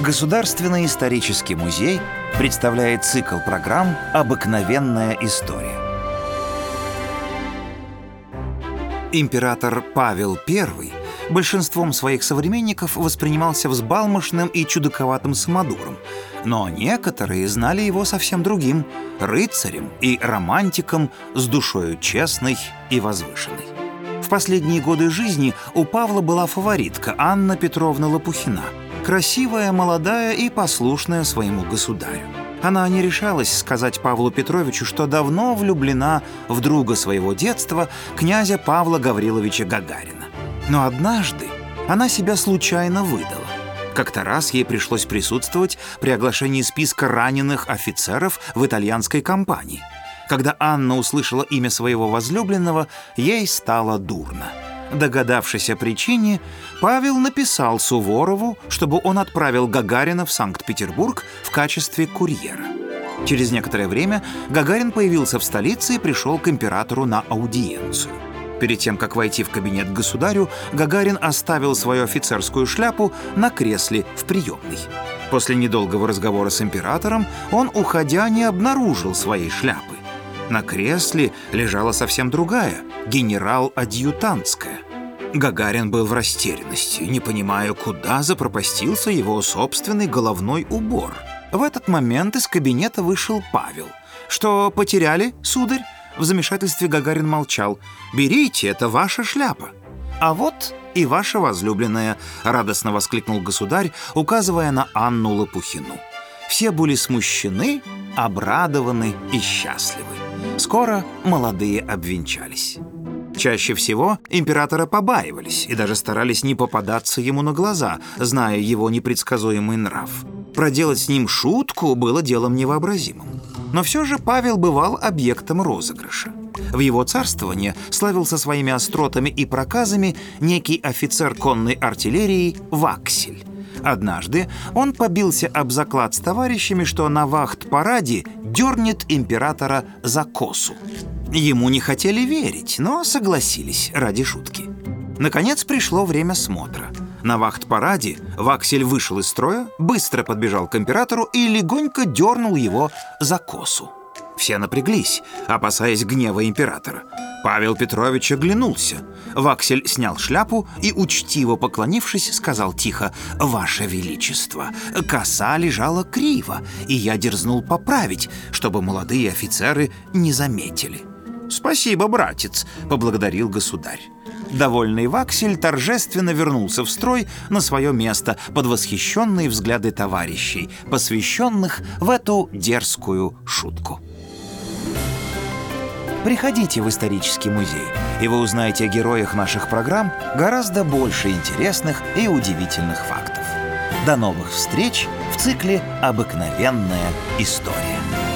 Государственный исторический музей представляет цикл программ «Обыкновенная история». Император Павел I большинством своих современников воспринимался взбалмошным и чудаковатым самодуром, но некоторые знали его совсем другим — рыцарем и романтиком с душою честной и возвышенной. В последние годы жизни у Павла была фаворитка Анна Петровна Лопухина, красивая, молодая и послушная своему государю. Она не решалась сказать Павлу Петровичу, что давно влюблена в друга своего детства, князя Павла Гавриловича Гагарина. Но однажды она себя случайно выдала. Как-то раз ей пришлось присутствовать при оглашении списка раненых офицеров в итальянской компании – когда Анна услышала имя своего возлюбленного, ей стало дурно. Догадавшись о причине, Павел написал Суворову, чтобы он отправил Гагарина в Санкт-Петербург в качестве курьера. Через некоторое время Гагарин появился в столице и пришел к императору на аудиенцию. Перед тем, как войти в кабинет государю, Гагарин оставил свою офицерскую шляпу на кресле в приемной. После недолгого разговора с императором он, уходя, не обнаружил своей шляпы. На кресле лежала совсем другая, генерал-адъютантская. Гагарин был в растерянности, не понимая, куда запропастился его собственный головной убор. В этот момент из кабинета вышел Павел. «Что потеряли, сударь?» В замешательстве Гагарин молчал. «Берите, это ваша шляпа». «А вот и ваша возлюбленная», — радостно воскликнул государь, указывая на Анну Лопухину. Все были смущены, обрадованы и счастливы. Скоро молодые обвенчались. Чаще всего императора побаивались и даже старались не попадаться ему на глаза, зная его непредсказуемый нрав. Проделать с ним шутку было делом невообразимым. Но все же Павел бывал объектом розыгрыша. В его царствование славился своими остротами и проказами некий офицер конной артиллерии Ваксель. Однажды он побился об заклад с товарищами, что на вахт-параде дернет императора за косу. Ему не хотели верить, но согласились ради шутки. Наконец пришло время смотра. На вахт-параде Ваксель вышел из строя, быстро подбежал к императору и легонько дернул его за косу. Все напряглись, опасаясь гнева императора. Павел Петрович оглянулся. Ваксель снял шляпу и, учтиво поклонившись, сказал тихо «Ваше Величество, коса лежала криво, и я дерзнул поправить, чтобы молодые офицеры не заметили». «Спасибо, братец», — поблагодарил государь. Довольный Ваксель торжественно вернулся в строй на свое место под восхищенные взгляды товарищей, посвященных в эту дерзкую шутку. Приходите в исторический музей, и вы узнаете о героях наших программ гораздо больше интересных и удивительных фактов. До новых встреч в цикле «Обыкновенная история».